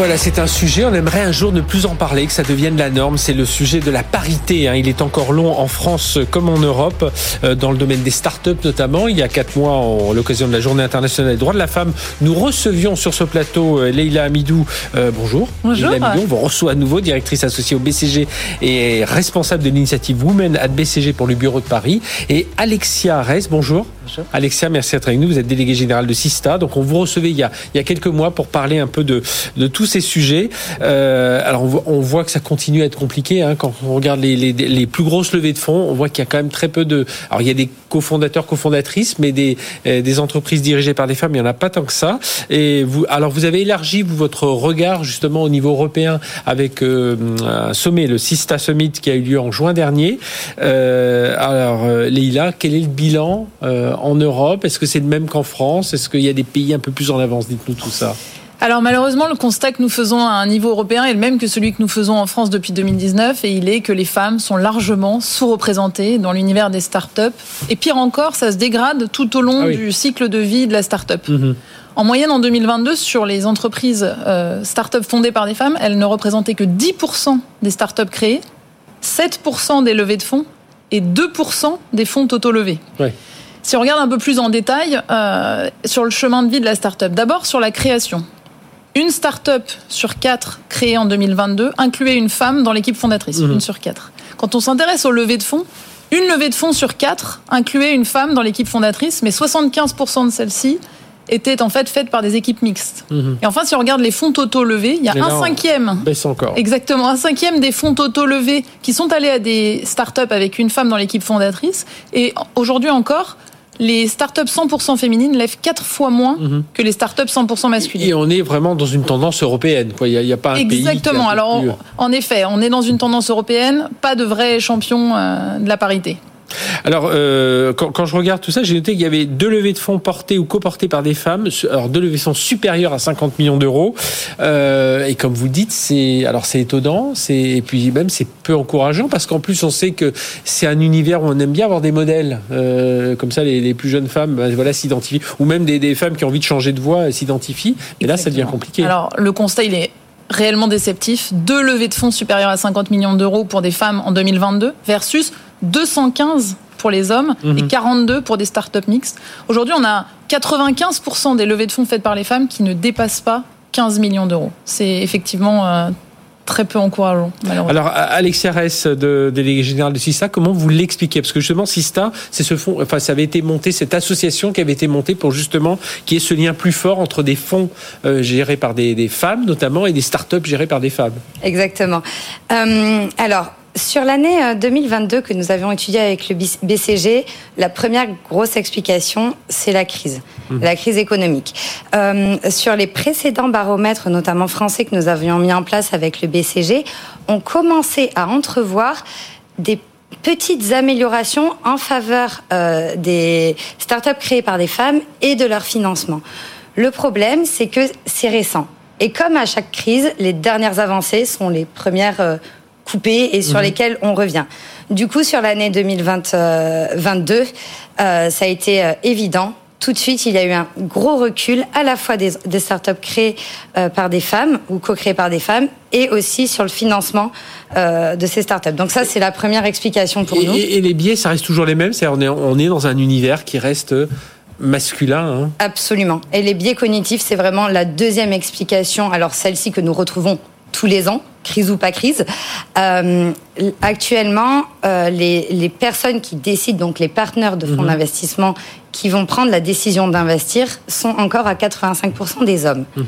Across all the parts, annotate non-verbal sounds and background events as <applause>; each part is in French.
Voilà, c'est un sujet, on aimerait un jour ne plus en parler, que ça devienne la norme. C'est le sujet de la parité. Hein. Il est encore long en France comme en Europe, euh, dans le domaine des startups notamment. Il y a quatre mois, en l'occasion de la Journée internationale des droits de la femme, nous recevions sur ce plateau euh, Leïla Amidou. Euh, bonjour. Bonjour. Leïla Amidou, on vous reçoit à nouveau, directrice associée au BCG et responsable de l'initiative Women at BCG pour le bureau de Paris. Et Alexia Arès, bonjour. Bonjour. Alexia, merci d'être avec nous. Vous êtes déléguée générale de Sista. Donc, on vous recevait il y a, il y a quelques mois pour parler un peu de, de tous ces sujets. Euh, alors, on voit, que ça continue à être compliqué. Hein, quand on regarde les, plus grosses levées de fonds, on voit qu'il y a quand même très peu de. Alors, il y a des cofondateurs, cofondatrices, mais des, euh, entreprises dirigées par des femmes, il n'y en a pas tant que ça. Et alors, vous avez élargi votre regard justement au niveau européen avec euh, un sommet, le Sista Summit, qui a eu lieu en juin dernier. Alors, Leïla, quel est le bilan en Europe? Est-ce que c'est le même qu'en France? Est-ce qu'il y a des pays un peu plus en avance? Dites-nous tout ça. Alors malheureusement, le constat que nous faisons à un niveau européen est le même que celui que nous faisons en France depuis 2019, et il est que les femmes sont largement sous-représentées dans l'univers des startups. Et pire encore, ça se dégrade tout au long ah oui. du cycle de vie de la startup. Mmh. En moyenne, en 2022, sur les entreprises euh, startups fondées par des femmes, elles ne représentaient que 10% des startups créées, 7% des levées de fonds et 2% des fonds totaux levés. Ouais. Si on regarde un peu plus en détail euh, sur le chemin de vie de la startup, d'abord sur la création. Une start-up sur quatre créée en 2022 incluait une femme dans l'équipe fondatrice, mmh. une sur quatre. Quand on s'intéresse aux levées de fonds, une levée de fonds sur quatre incluait une femme dans l'équipe fondatrice, mais 75% de celles-ci étaient en fait faites par des équipes mixtes. Mmh. Et enfin, si on regarde les fonds totaux levés, il y a un cinquième. Baisse encore. Exactement, un cinquième des fonds totaux levés qui sont allés à des startups avec une femme dans l'équipe fondatrice. Et aujourd'hui encore, les startups 100% féminines lèvent quatre fois moins mmh. que les startups 100% masculines. Et on est vraiment dans une tendance européenne. Quoi. Il n'y a, a, pas un Exactement. Pays Alors, plus... en effet, on est dans une tendance européenne, pas de vrai champion euh, de la parité. Alors, euh, quand, quand, je regarde tout ça, j'ai noté qu'il y avait deux levées de fonds portées ou coportées par des femmes. Alors, deux levées de fonds supérieures à 50 millions d'euros. Euh, et comme vous dites, c'est alors c'est étonnant, c'est et puis même c'est peu encourageant parce qu'en plus on sait que c'est un univers où on aime bien avoir des modèles. Euh, comme ça, les, les, plus jeunes femmes, ben, voilà, s'identifient, ou même des, des, femmes qui ont envie de changer de voie s'identifient. Mais là, ça devient compliqué. Alors, le constat, il est réellement déceptif. Deux levées de fonds supérieures à 50 millions d'euros pour des femmes en 2022 versus 215 pour les hommes mmh. et 42 pour des startups mixtes. Aujourd'hui, on a 95% des levées de fonds faites par les femmes qui ne dépassent pas 15 millions d'euros. C'est effectivement euh, très peu encourageant, malheureusement. Alors, Alexia Ress, de délégué général de Sista, comment vous l'expliquez? Parce que justement, Sista, c'est ce fonds, enfin, ça avait été monté, cette association qui avait été montée pour justement qu'il y ait ce lien plus fort entre des fonds euh, gérés par des, des, femmes, notamment, et des startups gérées par des femmes. Exactement. Euh, alors, sur l'année 2022 que nous avions étudié avec le BCG, la première grosse explication, c'est la crise, mmh. la crise économique. Euh, sur les précédents baromètres, notamment français, que nous avions mis en place avec le BCG, on commençait à entrevoir des petites améliorations en faveur euh, des startups créées par des femmes et de leur financement. Le problème, c'est que c'est récent. Et comme à chaque crise, les dernières avancées sont les premières... Euh, et sur mmh. lesquelles on revient. Du coup, sur l'année 2022, euh, ça a été euh, évident. Tout de suite, il y a eu un gros recul à la fois des, des startups créées euh, par des femmes ou co-créées par des femmes et aussi sur le financement euh, de ces startups. Donc ça, c'est la première explication pour et, nous. Et, et, les biais, ça reste toujours les mêmes C'est-à-dire on est, on est dans un univers qui reste masculin. Hein. Absolument. Et les biais cognitifs, c'est vraiment la deuxième explication. Alors celle-ci que nous retrouvons tous les ans, crise ou pas crise. Euh, actuellement, euh, les, les, personnes qui décident, donc les partenaires de fonds mmh. d'investissement qui vont prendre la décision d'investir, sont encore à 85% des hommes. Mmh.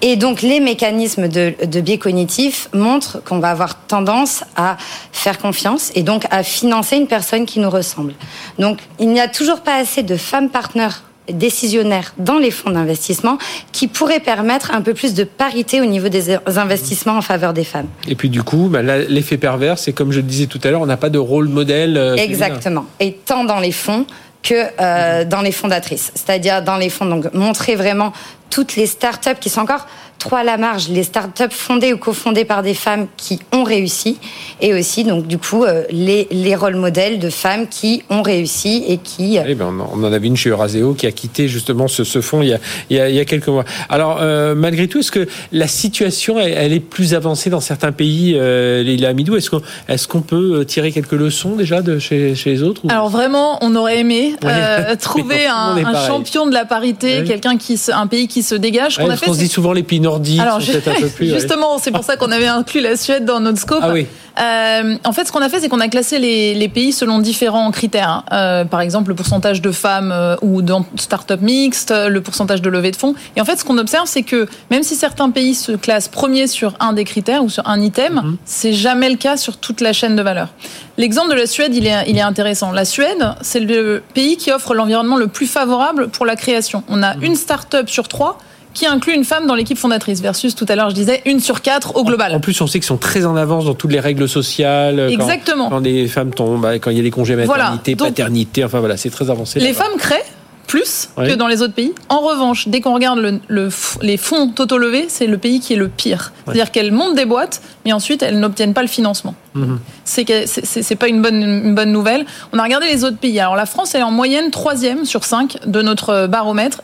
Et donc les mécanismes de, de biais cognitifs montrent qu'on va avoir tendance à faire confiance et donc à financer une personne qui nous ressemble. Donc il n'y a toujours pas assez de femmes partenaires décisionnaires dans les fonds d'investissement qui pourraient permettre un peu plus de parité au niveau des investissements en faveur des femmes. Et puis du coup, bah, l'effet pervers, c'est comme je le disais tout à l'heure, on n'a pas de rôle modèle. Euh, Exactement. Et tant dans les fonds que euh, dans les fondatrices. C'est-à-dire dans les fonds, donc montrer vraiment toutes les startups qui sont encore trop à la marge, les startups fondées ou cofondées par des femmes qui ont réussi, et aussi donc du coup euh, les, les rôles modèles de femmes qui ont réussi et qui. Eh ben, on en avait une chez Euraseo qui a quitté justement ce, ce fonds il y, a, il, y a, il y a quelques mois. Alors euh, malgré tout, est-ce que la situation elle, elle, est plus avancée dans certains pays, euh, Leila Amidou? Est-ce qu'on est qu'on peut tirer quelques leçons déjà de chez, chez les autres ou... Alors vraiment, on aurait aimé ouais. euh, <laughs> trouver un, un champion de la parité, ouais. quelqu'un qui un pays qui se dégage. Ouais, on se dit souvent les pays nordiques Alors, sont peut-être un peu plus. Justement, ouais. c'est pour ça qu'on avait inclus la Suède dans notre scope. Ah oui. Euh, en fait, ce qu'on a fait, c'est qu'on a classé les, les, pays selon différents critères. Hein. Euh, par exemple, le pourcentage de femmes euh, ou dans start-up mixtes, le pourcentage de levée de fonds. Et en fait, ce qu'on observe, c'est que même si certains pays se classent premiers sur un des critères ou sur un item, mm -hmm. c'est jamais le cas sur toute la chaîne de valeur. L'exemple de la Suède, il est, il est intéressant. La Suède, c'est le pays qui offre l'environnement le plus favorable pour la création. On a mm -hmm. une start-up sur trois qui inclut une femme dans l'équipe fondatrice versus tout à l'heure je disais une sur quatre au global. En plus on sait qu'ils sont très en avance dans toutes les règles sociales. Exactement. Quand, quand les femmes tombent, quand il y a les congés maternité, voilà. paternité, enfin voilà, c'est très avancé. Les femmes créent plus oui. que dans les autres pays. En revanche, dès qu'on regarde le, le, les fonds totaux levés, c'est le pays qui est le pire. C'est-à-dire qu'elles montent des boîtes, mais ensuite elles n'obtiennent pas le financement. Mm -hmm. C'est pas une bonne, une bonne nouvelle. On a regardé les autres pays. Alors la France est en moyenne troisième sur cinq de notre baromètre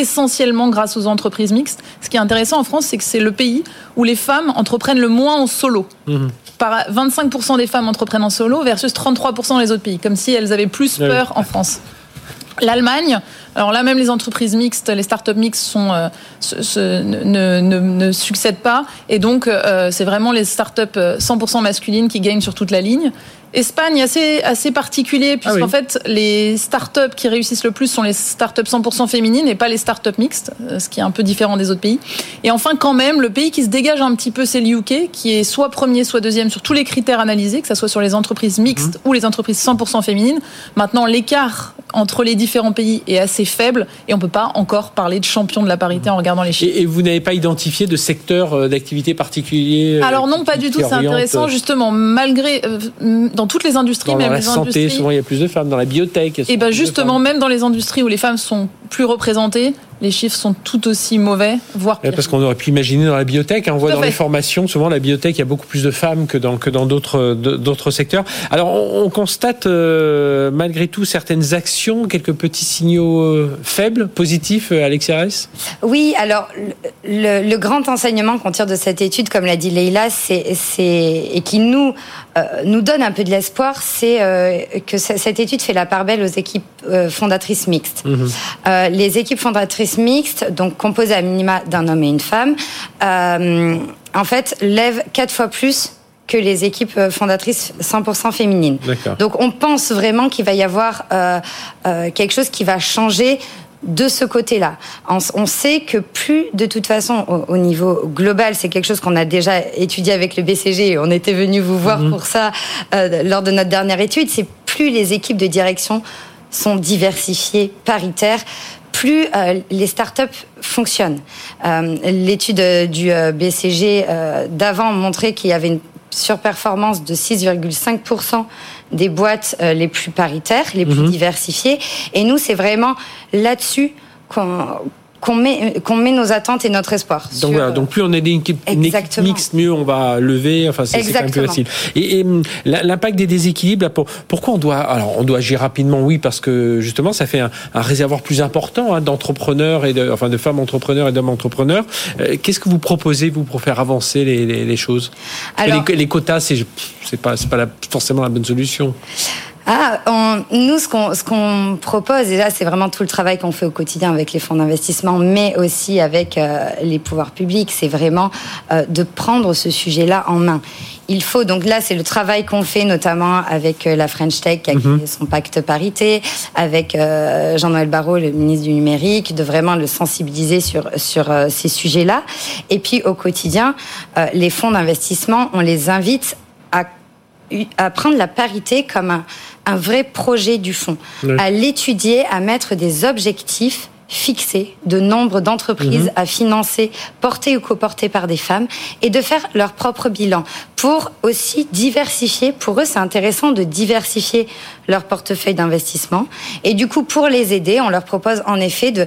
essentiellement grâce aux entreprises mixtes. Ce qui est intéressant en France, c'est que c'est le pays où les femmes entreprennent le moins en solo. Mmh. Par 25% des femmes entreprennent en solo versus 33% dans les autres pays, comme si elles avaient plus peur oui. en France. L'Allemagne, alors là même les entreprises mixtes, les startups mixtes sont, euh, se, se, ne, ne, ne, succèdent pas et donc euh, c'est vraiment les startups 100% masculines qui gagnent sur toute la ligne. Espagne assez assez particulier puisqu'en ah oui. fait les startups qui réussissent le plus sont les startups 100% féminines et pas les startups mixtes, ce qui est un peu différent des autres pays. Et enfin quand même le pays qui se dégage un petit peu c'est le UK qui est soit premier soit deuxième sur tous les critères analysés que ce soit sur les entreprises mixtes mmh. ou les entreprises 100% féminines. Maintenant l'écart entre les différents pays est assez faible et on peut pas encore parler de champion de la parité en regardant les chiffres. Et, et vous n'avez pas identifié de secteur euh, d'activité particulier Alors non pas du tout, c'est intéressant justement malgré euh, dans toutes les industries, dans même la les santé, industries. souvent il y a plus de femmes. Dans la biotech, et ben justement, même dans les industries où les femmes sont plus représentées, les chiffres sont tout aussi mauvais, voire pire. Parce qu'on aurait pu imaginer dans la biotech, hein, on voit dans fait. les formations, souvent la biotech, il y a beaucoup plus de femmes que dans que dans d'autres d'autres secteurs. Alors on, on constate euh, malgré tout certaines actions, quelques petits signaux euh, faibles, positifs, euh, Alexia Ress Oui, alors le, le, grand enseignement qu'on tire de cette étude, comme l'a dit Leïla, c'est et qui nous nous donne un peu de l'espoir, c'est euh, que cette étude fait la part belle aux équipes euh, fondatrices mixtes. Mmh. les équipes fondatrices mixtes, donc composées à minima d'un homme et une femme, en fait, lèvent quatre fois plus que les équipes fondatrices 100% féminines. Donc on pense vraiment qu'il va y avoir euh, euh, quelque chose qui va changer de ce côté-là. On sait que plus, de toute façon, au, au niveau global, c'est quelque chose qu'on a déjà étudié avec le BCG. On était venu vous voir mmh. pour ça euh, lors de notre dernière étude. C'est plus les équipes de direction sont diversifiées, paritaires, plus euh, les startups fonctionnent. Euh, L'étude du BCG d'avant montrait qu'il y avait une surperformance de 6,5% des boîtes euh, les plus paritaires, les plus mmh. diversifiées. Et nous, c'est vraiment là-dessus qu'on qu'on met, qu'on met nos attentes et notre espoir. Donc sur... voilà, donc plus on est une équipe, une équipe mixte, mieux on va lever. Enfin, c'est quand même plus facile. Et, et l'impact des déséquilibres, là, pour, pourquoi on doit Alors, on doit agir rapidement, oui, parce que justement, ça fait un, un réservoir plus important hein, d'entrepreneurs et de, enfin, de femmes entrepreneurs et d'hommes entrepreneurs. Euh, Qu'est-ce que vous proposez vous pour faire avancer les, les, les choses? Alors, les, les, quotas, c'est c'est pas, c'est pas la, forcément la bonne solution. Ah, on, nous, ce qu'on, ce qu'on propose, et là, c'est vraiment tout le travail qu'on fait au quotidien avec les fonds d'investissement, mais aussi avec euh, les pouvoirs publics, c'est vraiment euh, de prendre ce sujet-là en main. Il faut, donc là, c'est le travail qu'on fait, notamment avec euh, la French Tech, qui a créé mm -hmm. son pacte parité, avec euh, Jean-Noël Barrot, le ministre du numérique, de vraiment le sensibiliser sur, sur euh, ces sujets-là. Et puis, au quotidien, euh, les fonds d'investissement, on les invite à à prendre la parité comme un, un vrai projet du fonds, oui. à l'étudier, à mettre des objectifs fixés de nombre d'entreprises mmh. à financer, portées ou coportées par des femmes, et de faire leur propre bilan pour aussi diversifier. Pour eux, c'est intéressant de diversifier leur portefeuille d'investissement. Et du coup, pour les aider, on leur propose en effet de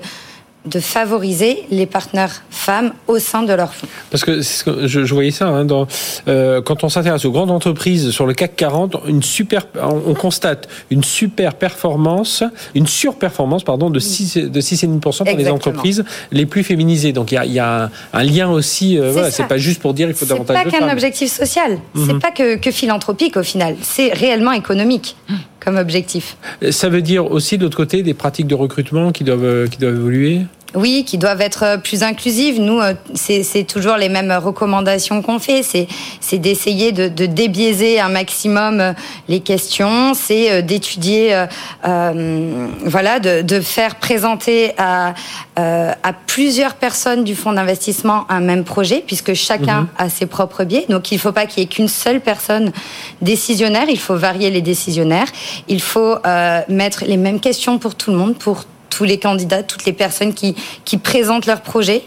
de favoriser les partenaires femmes au sein de leur fonds. Parce que, ce que je, je, voyais ça hein, dans, euh, quand on s'intéresse aux grandes entreprises sur le CAC 40, une super, on, constate une super performance, une surperformance pardon de 6 de 6,5% pour Exactement. les entreprises les plus féminisées. Donc il y a, y a un, un, lien aussi. Euh, voilà, c'est pas juste pour dire il faut davantage de femmes. C'est pas qu'un objectif social. Mm -hmm. C'est pas que, que philanthropique au final. C'est réellement économique comme objectif. Ça veut dire aussi de l'autre côté des pratiques de recrutement qui doivent qui doivent évoluer? Oui, qui doivent être plus inclusives. Nous, c'est toujours les mêmes recommandations qu'on fait. C'est d'essayer de, de, débiaiser un maximum les questions. C'est d'étudier, euh, voilà, de, de, faire présenter à, euh, à plusieurs personnes du fonds d'investissement un même projet, puisque chacun mmh. a ses propres biais. Donc, il ne faut pas qu'il y ait qu'une seule personne décisionnaire. Il faut varier les décisionnaires. Il faut euh, mettre les mêmes questions pour tout le monde, pour tous les candidats, toutes les personnes qui, présentent leur projet.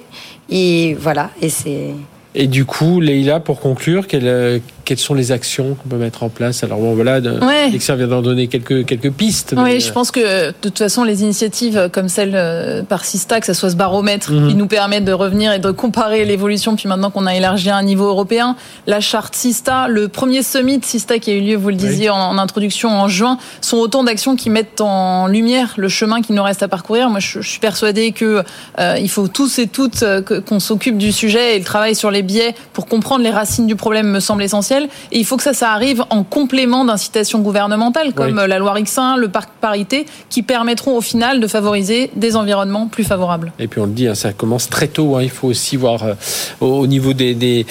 Et voilà, et c'est... Et du coup, Leïla, pour conclure, quelle, quelles sont les actions qu'on peut mettre en place Alors bon, voilà, ouais. vient d'en donner quelques, quelques pistes. Oui, je pense que de toute façon, les initiatives comme celle par Sista, que ce soit ce baromètre mm -hmm. qui nous permet de revenir et de comparer l'évolution, puis maintenant qu'on a élargi à un niveau européen, la charte Sista, le premier summit Sista qui a eu lieu, vous le disiez oui. en, en, introduction en juin, sont autant d'actions qui mettent en lumière le chemin qu'il nous reste à parcourir. Moi, je, je suis persuadée que euh, il faut tous et toutes qu'on s'occupe du sujet et le travail sur les biais pour comprendre les racines du problème me semble essentiel. Et il faut que ça, ça arrive en complément d'incitations gouvernementales comme oui. la loi Rixin, le parc parité, qui permettront au final de favoriser des environnements plus favorables. Et puis on le dit, hein, ça commence très tôt. Hein, il faut aussi voir euh, au niveau des, des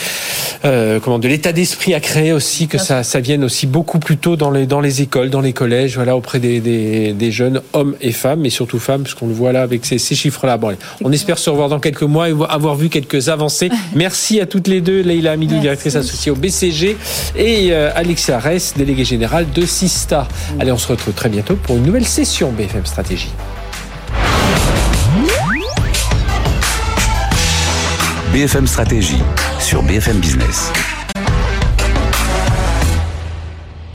euh, comment de l'état d'esprit à créer aussi que ça, ça vienne aussi beaucoup plus tôt dans les dans les écoles, dans les collèges, voilà auprès des, des, des jeunes hommes et femmes, mais surtout femmes, parce qu'on le voit là avec ces, ces chiffres-là. Bon, on espère se revoir dans quelques mois et avoir vu quelques avancées. <laughs> Merci à toutes les deux, Leïla Amidou, directrice associée au BCG, et euh, Alexia Ress, déléguée générale de Sista. Allez, on se retrouve très bientôt pour une nouvelle session BFM Stratégie. BFM Stratégie sur BFM Business.